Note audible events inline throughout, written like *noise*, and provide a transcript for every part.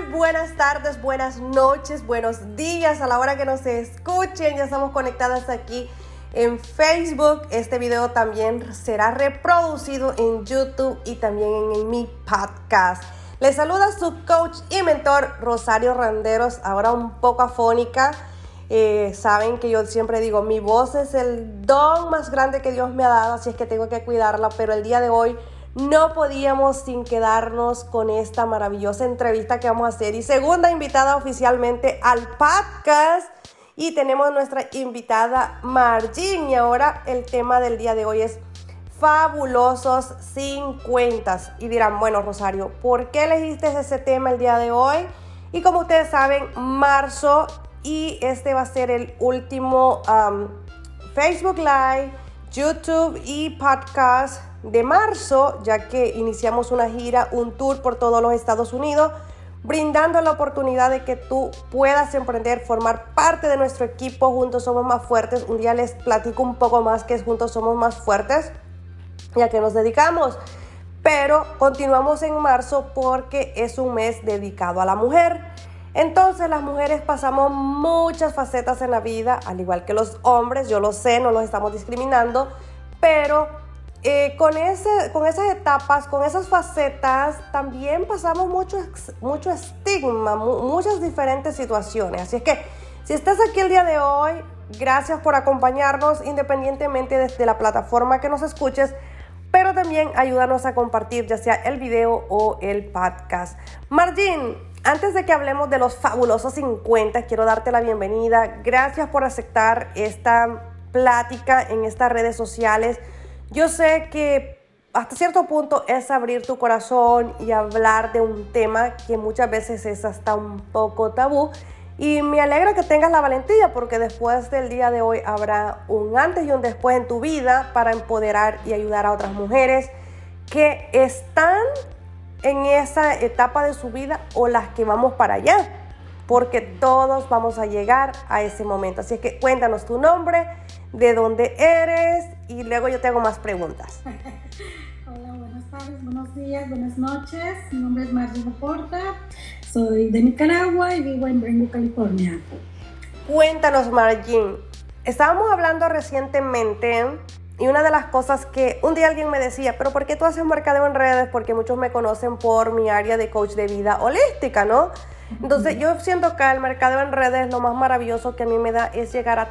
Buenas tardes, buenas noches, buenos días a la hora que nos escuchen. Ya estamos conectadas aquí en Facebook. Este video también será reproducido en YouTube y también en, mi podcast. Les saluda su coach y mentor Rosario Randeros, ahora un poco afónica. Eh, saben que yo siempre digo, mi voz es el don más grande que Dios me ha dado, así es que tengo que cuidarla, pero el día de hoy no podíamos sin quedarnos con esta maravillosa entrevista que vamos a hacer. Y segunda invitada oficialmente al podcast. Y tenemos nuestra invitada Margin. Y ahora el tema del día de hoy es fabulosos 50. Y dirán, bueno, Rosario, ¿por qué elegiste ese tema el día de hoy? Y como ustedes saben, marzo y este va a ser el último Facebook Live, YouTube y podcast de marzo, ya que iniciamos una gira, un tour por todos los Estados Unidos, brindando la oportunidad de que tú puedas emprender, formar parte de nuestro equipo. Juntos somos más fuertes. Un día les platico un poco más que es Juntos somos más fuertes, ya que nos dedicamos. Pero continuamos en marzo porque es un mes dedicado a la mujer. Entonces las mujeres pasamos muchas facetas en la vida, al igual que los hombres, yo lo sé, no los estamos discriminando, pero eh, con, ese, con esas etapas, con esas facetas, también pasamos mucho, mucho estigma, muchas diferentes situaciones. Así es que si estás aquí el día de hoy, gracias por acompañarnos independientemente desde la plataforma que nos escuches, pero también ayúdanos a compartir ya sea el video o el podcast. Margin, antes de que hablemos de los fabulosos 50, quiero darte la bienvenida. Gracias por aceptar esta plática en estas redes sociales. Yo sé que hasta cierto punto es abrir tu corazón y hablar de un tema que muchas veces es hasta un poco tabú. Y me alegra que tengas la valentía porque después del día de hoy habrá un antes y un después en tu vida para empoderar y ayudar a otras mujeres que están en esa etapa de su vida o las que vamos para allá. Porque todos vamos a llegar a ese momento. Así que cuéntanos tu nombre, de dónde eres y luego yo te hago más preguntas. *laughs* Hola, buenas tardes, buenos días, buenas noches. Mi nombre es Marlene Porta, soy de Nicaragua y vivo en Brentwood, California. Cuéntanos, Margin. Estábamos hablando recientemente y una de las cosas que un día alguien me decía, pero ¿por qué tú haces mercadeo en redes? Porque muchos me conocen por mi área de coach de vida holística, ¿no? Entonces yo siento que el mercado en redes lo más maravilloso que a mí me da es llegar a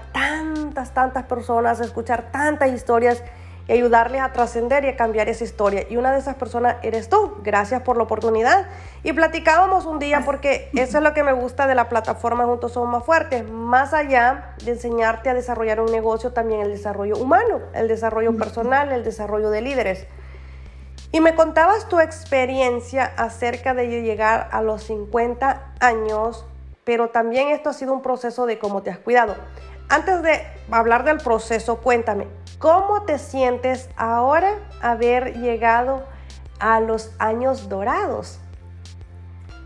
tantas, tantas personas, escuchar tantas historias y ayudarles a trascender y a cambiar esa historia. Y una de esas personas eres tú. Gracias por la oportunidad. Y platicábamos un día porque eso es lo que me gusta de la plataforma Juntos Somos Más Fuertes. Más allá de enseñarte a desarrollar un negocio, también el desarrollo humano, el desarrollo personal, el desarrollo de líderes. Y me contabas tu experiencia acerca de llegar a los 50 años, pero también esto ha sido un proceso de cómo te has cuidado. Antes de hablar del proceso, cuéntame, ¿cómo te sientes ahora haber llegado a los años dorados?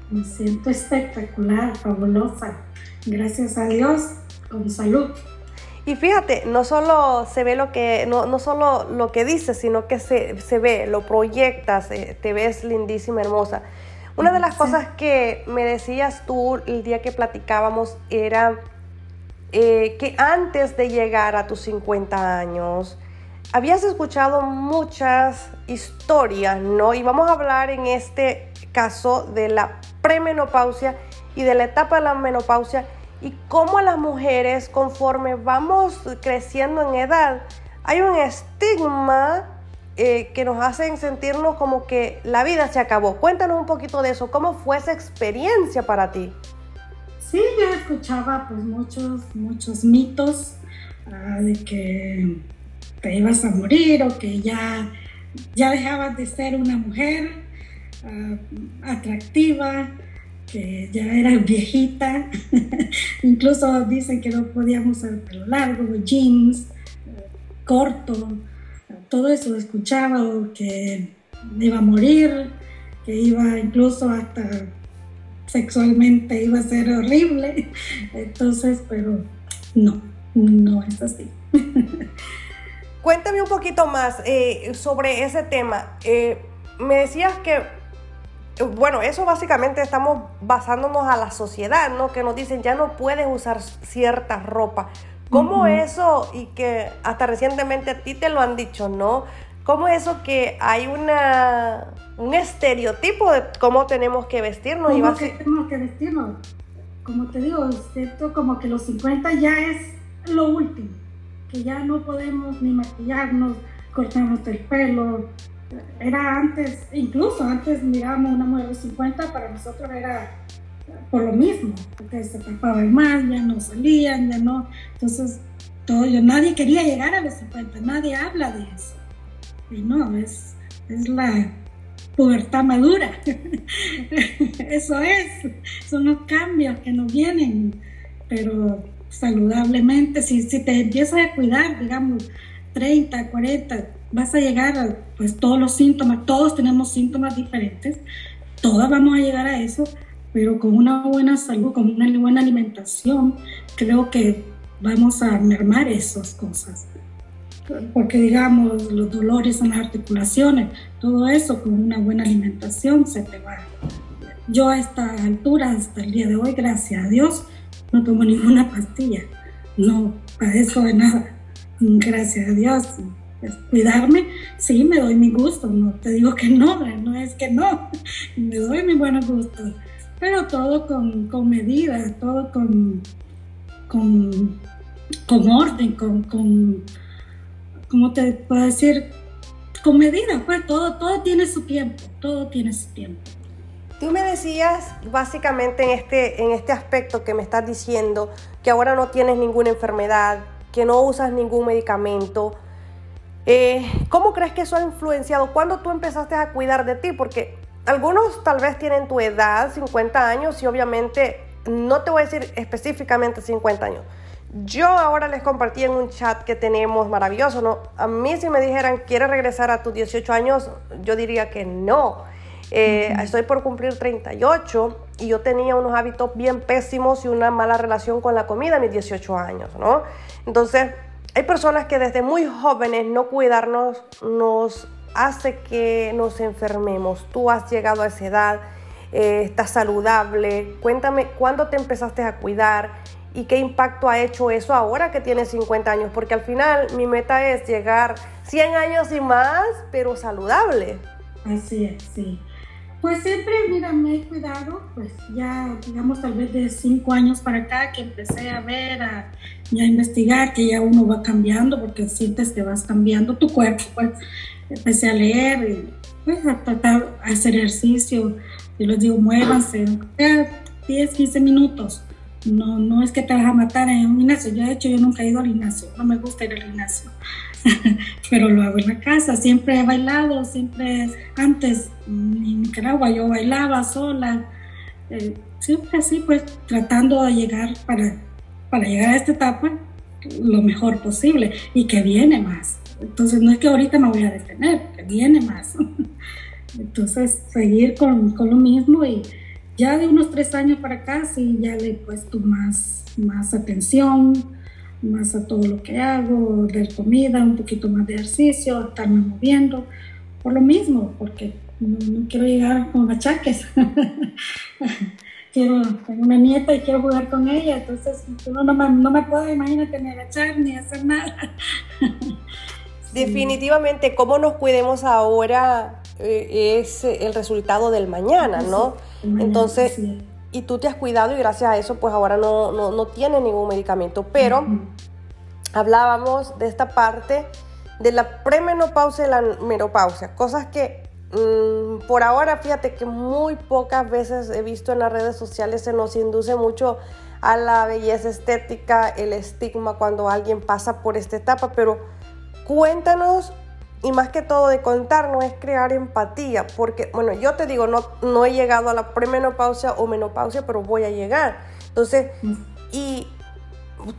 Me siento espectacular, fabulosa. Gracias a Dios, con salud. Y fíjate, no solo se ve lo que, no, no solo lo que dices, sino que se, se ve, lo proyectas, eh, te ves lindísima, hermosa. Una de las cosas que me decías tú el día que platicábamos era eh, que antes de llegar a tus 50 años, habías escuchado muchas historias, ¿no? Y vamos a hablar en este caso de la premenopausia y de la etapa de la menopausia y cómo las mujeres, conforme vamos creciendo en edad, hay un estigma eh, que nos hacen sentirnos como que la vida se acabó. Cuéntanos un poquito de eso. ¿Cómo fue esa experiencia para ti? Sí, yo escuchaba pues muchos, muchos mitos ah, de que te ibas a morir o que ya, ya dejabas de ser una mujer ah, atractiva que ya era viejita, *laughs* incluso dicen que no podíamos usar pelo largo, jeans, corto, todo eso escuchaba, o que iba a morir, que iba incluso hasta sexualmente iba a ser horrible, entonces, pero no, no es así. *laughs* Cuéntame un poquito más eh, sobre ese tema. Eh, me decías que bueno, eso básicamente estamos basándonos a la sociedad, ¿no? Que nos dicen ya no puedes usar cierta ropa. ¿Cómo eso, y que hasta recientemente a ti te lo han dicho, ¿no? ¿Cómo eso que hay una, un estereotipo de cómo tenemos que vestirnos? ¿Cómo y que tenemos que vestirnos? Como te digo, siento como que los 50 ya es lo último, que ya no podemos ni maquillarnos, cortarnos el pelo, era antes, incluso antes mirábamos una mujer de 50, para nosotros era por lo mismo, porque se tapaban más, ya no salían, ya no. Entonces, todo, nadie quería llegar a los 50, nadie habla de eso. Y no, es, es la pubertad madura. *laughs* eso es, son los cambios que nos vienen, pero saludablemente, si, si te empiezas a cuidar, digamos, 30, 40, vas a llegar a pues, todos los síntomas, todos tenemos síntomas diferentes, todas vamos a llegar a eso, pero con una buena salud, con una buena alimentación, creo que vamos a mermar esas cosas. Porque digamos, los dolores en las articulaciones, todo eso con una buena alimentación se te va. Yo a esta altura, hasta el día de hoy, gracias a Dios, no tomo ninguna pastilla, no padezco de nada, gracias a Dios cuidarme, sí, me doy mi gusto, no te digo que no, no es que no, me doy mi buenos gustos, pero todo con, con medida, todo con, con, con orden, con, ¿cómo te puedo decir? Con medida, pues todo, todo tiene su tiempo, todo tiene su tiempo. Tú me decías básicamente en este, en este aspecto que me estás diciendo que ahora no tienes ninguna enfermedad, que no usas ningún medicamento, eh, ¿Cómo crees que eso ha influenciado? ¿Cuándo tú empezaste a cuidar de ti? Porque algunos tal vez tienen tu edad, 50 años, y obviamente no te voy a decir específicamente 50 años. Yo ahora les compartí en un chat que tenemos maravilloso, ¿no? A mí si me dijeran, ¿quieres regresar a tus 18 años? Yo diría que no. Eh, estoy por cumplir 38 y yo tenía unos hábitos bien pésimos y una mala relación con la comida a mis 18 años, ¿no? Entonces, hay personas que desde muy jóvenes no cuidarnos nos hace que nos enfermemos. Tú has llegado a esa edad, eh, estás saludable. Cuéntame, ¿cuándo te empezaste a cuidar? ¿Y qué impacto ha hecho eso ahora que tienes 50 años? Porque al final mi meta es llegar 100 años y más, pero saludable. Así es, sí. Pues siempre, mira, me he cuidado, pues ya, digamos, tal vez de cinco años para acá que empecé a ver, a, investigar, que ya uno va cambiando, porque sientes que vas cambiando tu cuerpo, pues empecé a leer, y, pues a tratar, a hacer ejercicio, y les digo, muévanse, 10, 15 minutos, no, no es que te vas a matar en un gimnasio, yo de hecho yo nunca he ido al gimnasio, no me gusta ir al gimnasio, *laughs* pero lo hago en la casa. Siempre he bailado, siempre antes en Nicaragua yo bailaba sola, eh, siempre así, pues tratando de llegar para, para llegar a esta etapa lo mejor posible y que viene más. Entonces no es que ahorita me voy a detener, que viene más. *laughs* Entonces seguir con, con lo mismo y ya de unos tres años para acá sí ya le he puesto más, más atención, más a todo lo que hago, de comida, un poquito más de ejercicio, estarme moviendo, por lo mismo, porque no, quiero llegar con achaques. *laughs* quiero, tengo una nieta y quiero jugar con ella, entonces no, me, no me puedo, imagínate, ni agachar ni hacer nada. *laughs* Definitivamente, cómo nos cuidemos ahora eh, es el resultado del mañana, ¿no? Entonces, y tú te has cuidado y gracias a eso pues ahora no, no, no tienes ningún medicamento. Pero hablábamos de esta parte de la premenopausia y la menopausia, cosas que mm, por ahora fíjate que muy pocas veces he visto en las redes sociales se nos induce mucho a la belleza estética, el estigma cuando alguien pasa por esta etapa, pero cuéntanos y más que todo de contar no es crear empatía, porque, bueno, yo te digo, no, no he llegado a la premenopausia o menopausia, pero voy a llegar. Entonces, y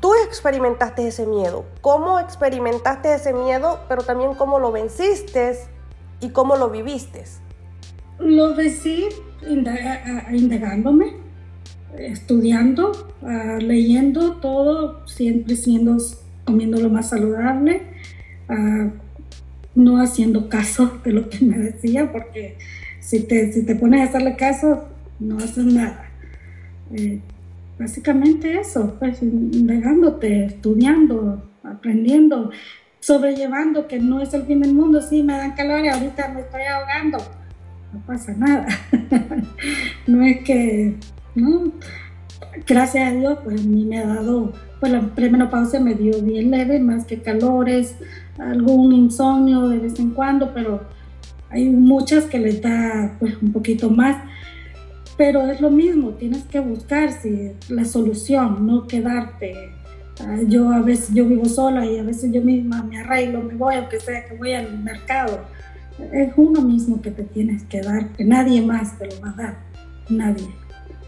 tú experimentaste ese miedo. ¿Cómo experimentaste ese miedo, pero también cómo lo venciste y cómo lo viviste? Lo vencí indagándome, estudiando, leyendo todo, siempre siendo, comiendo lo más saludable no haciendo caso de lo que me decía, porque si te, si te pones a hacerle caso, no haces nada. Eh, básicamente eso, pues negándote, estudiando, aprendiendo, sobrellevando que no es el fin del mundo, sí, me dan calor y ahorita me estoy ahogando, no pasa nada. *laughs* no es que, no, gracias a Dios, pues a mí me ha dado, pues la premenopausia me dio bien leve, más que calores, algún insomnio de vez en cuando, pero hay muchas que les da pues un poquito más. Pero es lo mismo, tienes que buscar si, la solución, no quedarte. Ah, yo a veces yo vivo sola y a veces yo misma me arreglo, me voy, aunque sea que voy al mercado. Es uno mismo que te tienes que dar, que nadie más te lo va a dar, nadie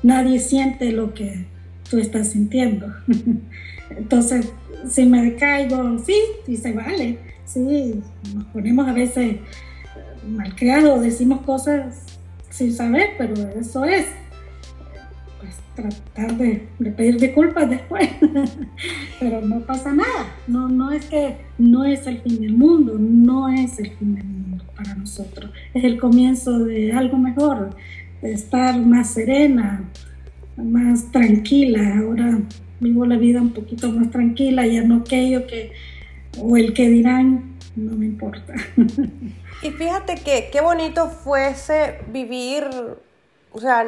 nadie siente lo que tú estás sintiendo. *laughs* Entonces, si me caigo, sí, sí se vale, sí, nos ponemos a veces malcriados, decimos cosas sin saber, pero eso es. Pues tratar de, pedir disculpas después, *laughs* pero no pasa nada, no, no es que no es el fin del mundo, no es el fin del mundo para nosotros, es el comienzo de algo mejor, estar más serena, más tranquila. Ahora vivo la vida un poquito más tranquila, ya no aquello que, o el que dirán, no me importa. *laughs* Y fíjate que qué bonito fuese vivir, o sea,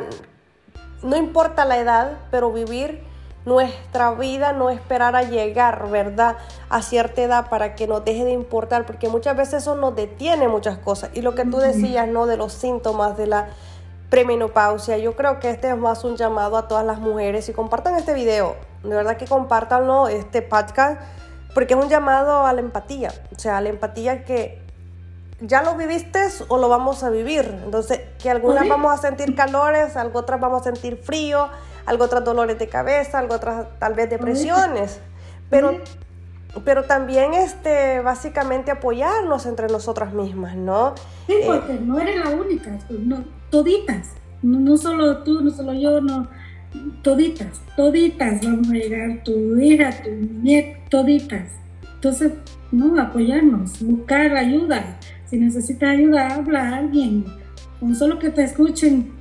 no importa la edad, pero vivir nuestra vida, no esperar a llegar, ¿verdad? A cierta edad para que nos deje de importar, porque muchas veces eso nos detiene muchas cosas. Y lo que tú decías, ¿no? De los síntomas, de la premenopausia. Yo creo que este es más un llamado a todas las mujeres y compartan este video. De verdad que compartanlo, este podcast, porque es un llamado a la empatía. O sea, a la empatía que ya lo viviste o lo vamos a vivir. Entonces, que algunas vamos a sentir calores, algo otras vamos a sentir frío, algo otras dolores de cabeza, algo otras tal vez depresiones. Pero pero también este básicamente apoyarnos entre nosotras mismas, ¿no? Sí, eh, porque no eres la única, no, toditas, no, solo tú, no solo yo, no, toditas, toditas vamos a llegar, tu hija, tu nieta, toditas. Entonces, no, apoyarnos, buscar ayuda. Si necesitas ayuda, habla a alguien. Con solo que te escuchen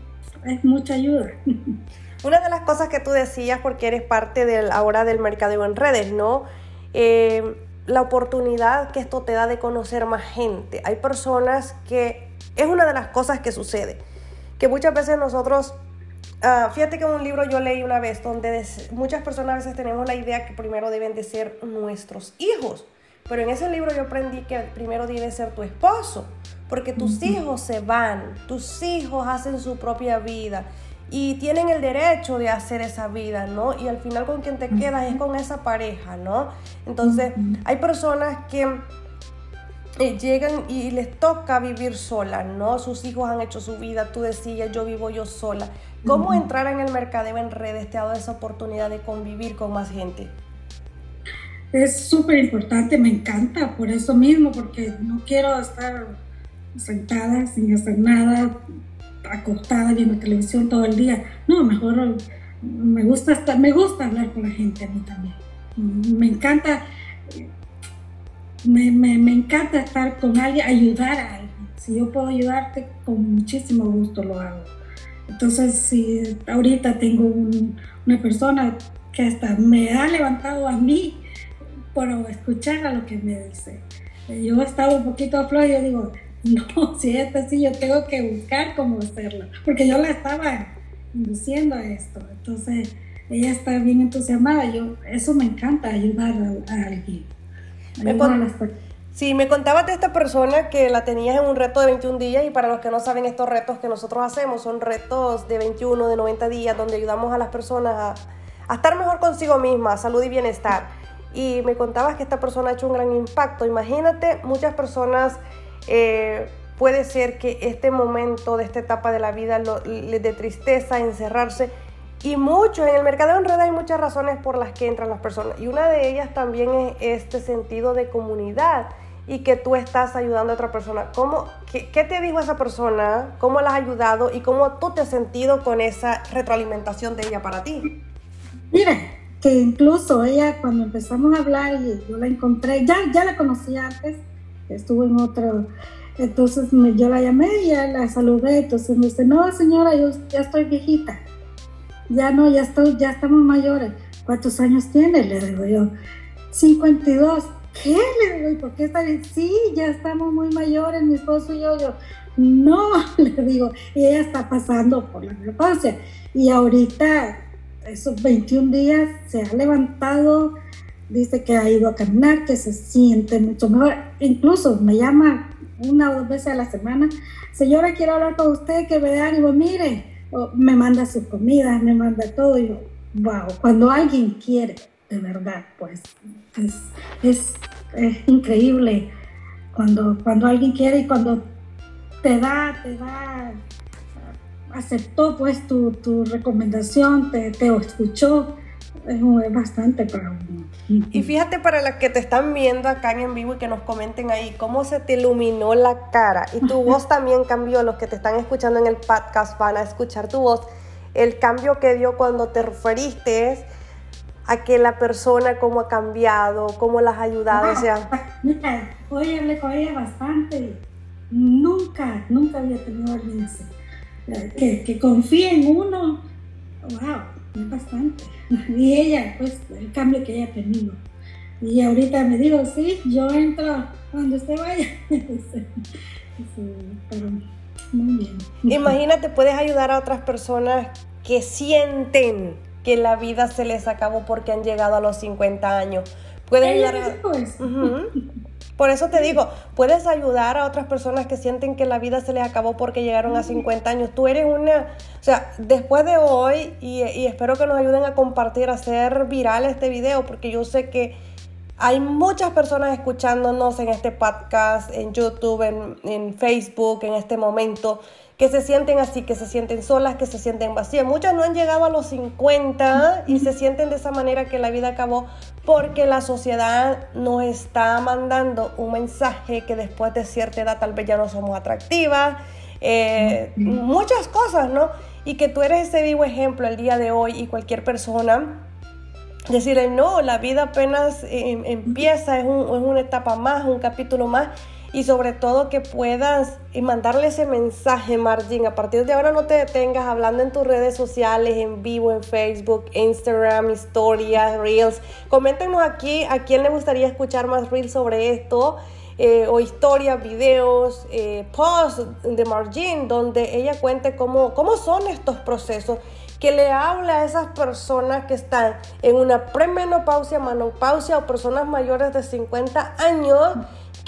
es mucha ayuda. *laughs* Una de las cosas que tú decías, porque eres parte del, ahora del mercadeo en redes, ¿no? Eh, la oportunidad que esto te da de conocer más gente. Hay personas que es una de las cosas que sucede, que muchas veces nosotros, ah, fíjate que en un libro yo leí una vez donde muchas personas a veces tenemos la idea que primero deben de ser nuestros hijos, pero en ese libro yo aprendí que primero debe ser tu esposo, porque tus hijos se van, tus hijos hacen su propia vida y tienen el derecho de hacer esa vida, ¿no? Y al final con quien te quedas es con esa pareja, ¿no? Entonces, hay personas que eh, llegan y les toca vivir solas, ¿no? Sus hijos han hecho su vida, tú decías, yo vivo yo sola. ¿Cómo entrar en el mercadeo en redes te ha dado esa oportunidad de convivir con más gente? Es súper importante, me encanta por eso mismo, porque no quiero estar sentada sin hacer nada, acostada viendo televisión todo el día. No, mejor me gusta, estar, me gusta hablar con la gente a mí también. Me encanta, me, me, me encanta estar con alguien, ayudar a alguien. Si yo puedo ayudarte, con muchísimo gusto lo hago. Entonces, si ahorita tengo una persona que hasta me ha levantado a mí por escuchar a lo que me dice. Yo estaba un poquito floja y yo digo, *laughs* no, si es así, yo tengo que buscar cómo hacerlo, porque yo la estaba induciendo a esto. Entonces, ella está bien entusiasmada. Yo, eso me encanta, ayudar a, alguien. Me sí, me contabas de esta persona que la tenías en un reto de 21 días y para los que no saben estos retos que nosotros hacemos son retos de 21, de 90 días, donde ayudamos a las personas a, a estar mejor consigo misma, salud y bienestar. Y me contabas que esta persona ha hecho un gran impacto. Imagínate, muchas personas eh, puede ser que este momento de esta etapa de la vida les dé tristeza, encerrarse. Y mucho, en el mercado en red hay muchas razones por las que entran las personas. Y una de ellas también es este sentido de comunidad y que tú estás ayudando a otra persona. ¿Cómo, qué, qué, te dijo esa persona? ¿Cómo la has ayudado? ¿Y cómo tú te has sentido con esa retroalimentación de ella para ti? Mira, que incluso ella cuando empezamos a hablar y yo la encontré, ya, ya la conocía antes, estuvo en otro, Entonces me, yo la llamé y ya la saludé. Entonces me dice, no señora, yo ya estoy viejita. Ya no, ya ya estamos mayores. ¿Cuántos años tiene? Le digo yo. 52. ¿Qué? Le digo, ¿y por qué está bien? Sí, ya estamos muy mayores, mi esposo y yo. Yo, no, *laughs* le digo, y ella está pasando por la menopausia. Y ahorita, esos 21 días, se ha levantado, dice que ha ido a caminar, que se siente mucho mejor. Incluso me llama una o dos veces a la semana, señora, quiero hablar con usted, que me dé ánimo, mire, me manda su comida, me manda todo. Y yo, wow, cuando alguien quiere, de verdad, pues es, es, es increíble cuando, cuando alguien quiere y cuando te da, te da, aceptó pues tu, tu recomendación, te, te escuchó, es, bastante para uno. Y fíjate para las que te están viendo acá en vivo y que nos comenten ahí cómo se te iluminó la cara y tu *laughs* voz también cambió, los que te están escuchando en el podcast van a escuchar tu voz, el cambio que dio cuando te referiste a que la persona cómo ha cambiado, cómo las ha ayudado, o sea... *laughs* Mira, hoy hablé con ella bastante Nunca, nunca había tenido alguien así. Que, que confíe en uno, bastante. *laughs* Y ella, pues, el cambio que ella ha tenido. Y ahorita me digo, sí, yo entro cuando usted vaya. *laughs* pero muy bien. *laughs* Imagínate, puedes ayudar a otras personas que sienten que la vida se les acabó porque han llegado a los 50 años. Puedes ayudar a... Por eso te digo, puedes ayudar a otras personas que sienten que la vida se les acabó porque llegaron a 50 años. Tú eres una, o sea, después de hoy, y, espero que nos ayuden a compartir, a hacer viral este video, porque yo sé que hay muchas personas escuchándonos en este podcast, en YouTube, en, Facebook, en este momento, que se sienten así, que se sienten solas, que se sienten vacías. Muchas no han llegado a los 50 y se sienten de esa manera que la vida acabó porque la sociedad nos está mandando un mensaje que después de cierta edad tal vez ya no somos atractivas, eh, muchas cosas, ¿no? Y que tú eres ese vivo ejemplo el día de hoy y cualquier persona decirle, no, la vida apenas em, empieza, es, es, una etapa más, un capítulo más, y sobre todo que puedas mandarle ese mensaje, Margin. A partir de ahora no te detengas hablando en tus redes sociales, en vivo, en Facebook, Instagram, historias, reels. Coméntenos aquí a quién le gustaría escuchar más reels sobre esto. Eh, o historias, videos, eh, posts de Margin, donde ella cuente cómo, cómo son estos procesos, que le habla a esas personas que están en una premenopausia, menopausia o personas mayores de 50 años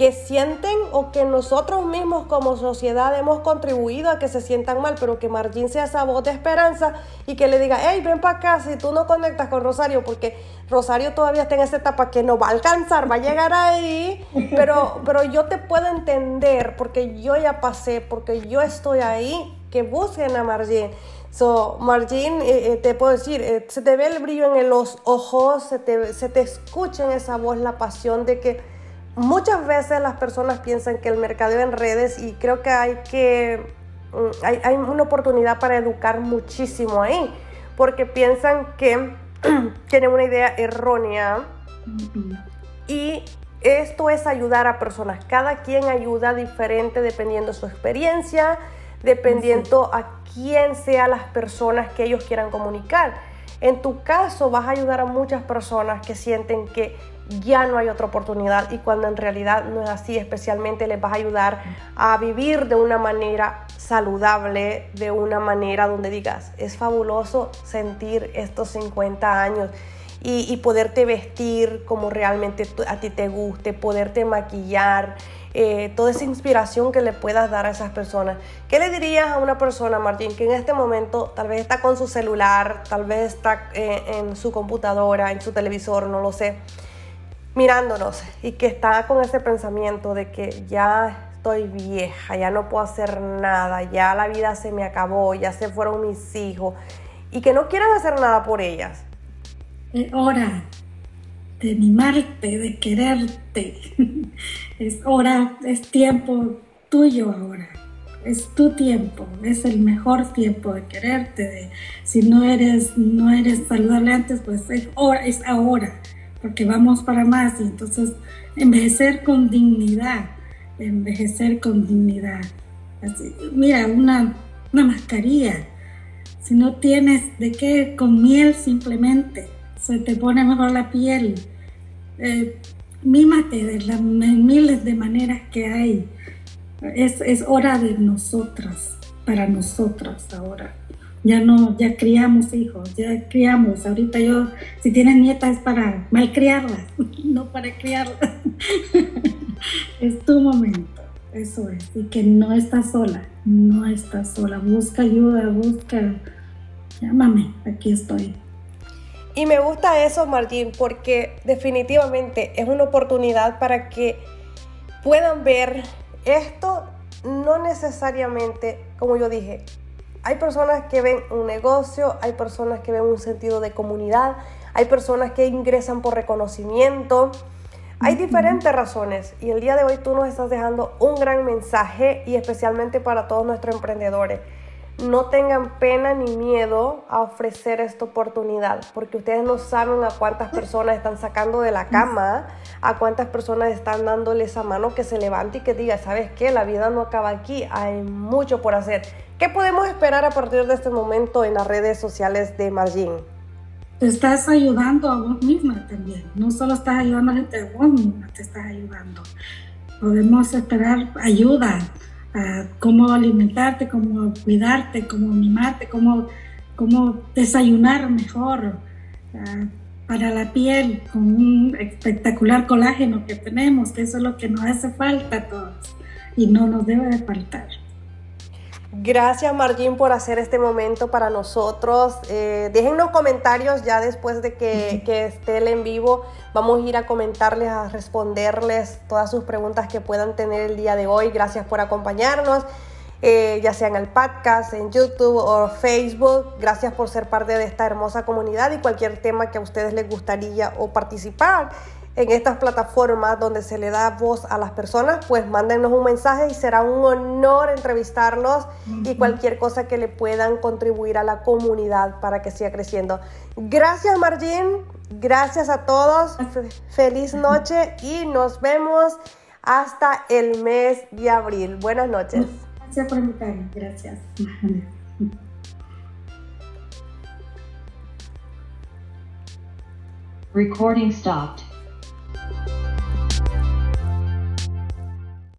que sienten o que nosotros mismos como sociedad hemos contribuido a que se sientan mal, pero que Margin sea esa voz de esperanza y que le diga, hey, ven para acá si tú no conectas con Rosario, porque Rosario todavía está en esa etapa que no va a alcanzar, va a llegar ahí, pero, pero yo te puedo entender porque yo ya pasé, porque yo estoy ahí, que busquen a Margin. So, Margin, eh, eh, te puedo decir, eh, se te ve el brillo en los ojos, se te, se te escucha en esa voz la pasión de que muchas veces las personas piensan que el mercadeo en redes y creo que hay que mm, hay, una oportunidad para educar muchísimo ahí porque piensan que *clears throat* tienen una idea errónea. Y esto es ayudar a personas. Cada quien ayuda diferente dependiendo su experiencia dependiendo a quién sean las personas que ellos quieran comunicar. En tu caso vas a ayudar a muchas personas que sienten que ya no hay otra oportunidad y cuando en realidad no es así, especialmente les vas a ayudar a vivir de una manera saludable, de una manera donde digas, es fabuloso sentir estos 50 años y, poderte vestir como realmente a ti te guste, poderte maquillar, eh, toda esa inspiración que le puedas dar a esas personas. ¿Qué le dirías a una persona, Martín, que en este momento tal vez está con su celular, tal vez está eh, en su computadora, en su televisor, no lo sé? Mirándonos y que está con ese pensamiento de que ya estoy vieja, ya no puedo hacer nada, ya la vida se me acabó, ya se fueron mis hijos y que no quieran hacer nada por ellas. Es hora de animarte, de quererte. *laughs* Es hora, es tiempo tuyo ahora. Es tu tiempo, es el mejor tiempo de quererte. si no eres, no eres saludable antes, pues es ahora porque vamos para más y entonces envejecer con dignidad envejecer con dignidad. mira, una, una mascarilla. Si no tienes de qué, con miel simplemente, se te pone mejor la piel. Eh, mímate de las miles de maneras que hay. Es, es hora de nosotras, para nosotras ahora ya no, ya criamos hijos, ya criamos. Ahorita yo, si tienes nietas es para malcriarlas, *laughs* no para criarlas. *laughs* es tu momento, eso es. Y que no estás sola, no estás sola. Busca ayuda, busca, llámame, aquí estoy. Y me gusta eso, Martín, porque definitivamente es una oportunidad para que puedan ver esto, no necesariamente, como yo dije, hay personas que ven un negocio, hay personas que ven un sentido de comunidad, hay personas que ingresan por reconocimiento. Hay diferentes razones y el día de hoy tú nos estás dejando un gran mensaje y especialmente para todos nuestros emprendedores no tengan pena ni miedo a ofrecer esta oportunidad, porque ustedes no saben a cuántas personas están sacando de la cama, a cuántas personas están dándole esa mano que se levante y que diga, ¿sabes qué? La vida no acaba aquí, hay mucho por hacer. ¿Qué podemos esperar a partir de este momento en las redes sociales de Margin? Te estás ayudando a vos misma también, no solo estás ayudando a gente, vos misma te estás ayudando. Podemos esperar ayuda cómo alimentarte, cómo cuidarte, cómo mimarte, cómo, cómo desayunar mejor para la piel con un espectacular colágeno que tenemos, que eso es lo que nos hace falta a todos y no nos debe de faltar. Gracias Margin por hacer este momento para nosotros. Eh, déjennos comentarios ya después de que, *laughs* que, esté el en vivo. Vamos a ir a comentarles, a responderles todas sus preguntas que puedan tener el día de hoy. Gracias por acompañarnos, eh, ya sea en el podcast, en YouTube o Facebook. Gracias por ser parte de esta hermosa comunidad y cualquier tema que a ustedes les gustaría o participar en estas plataformas donde se le da voz a las personas, pues mándenos un mensaje y será un honor entrevistarlos y cualquier cosa que le puedan contribuir a la comunidad para que siga creciendo. Gracias Margin, gracias a todos, feliz noche y nos vemos hasta el mes de abril. Buenas noches. Gracias por invitarme, gracias. Recording stopped. thank you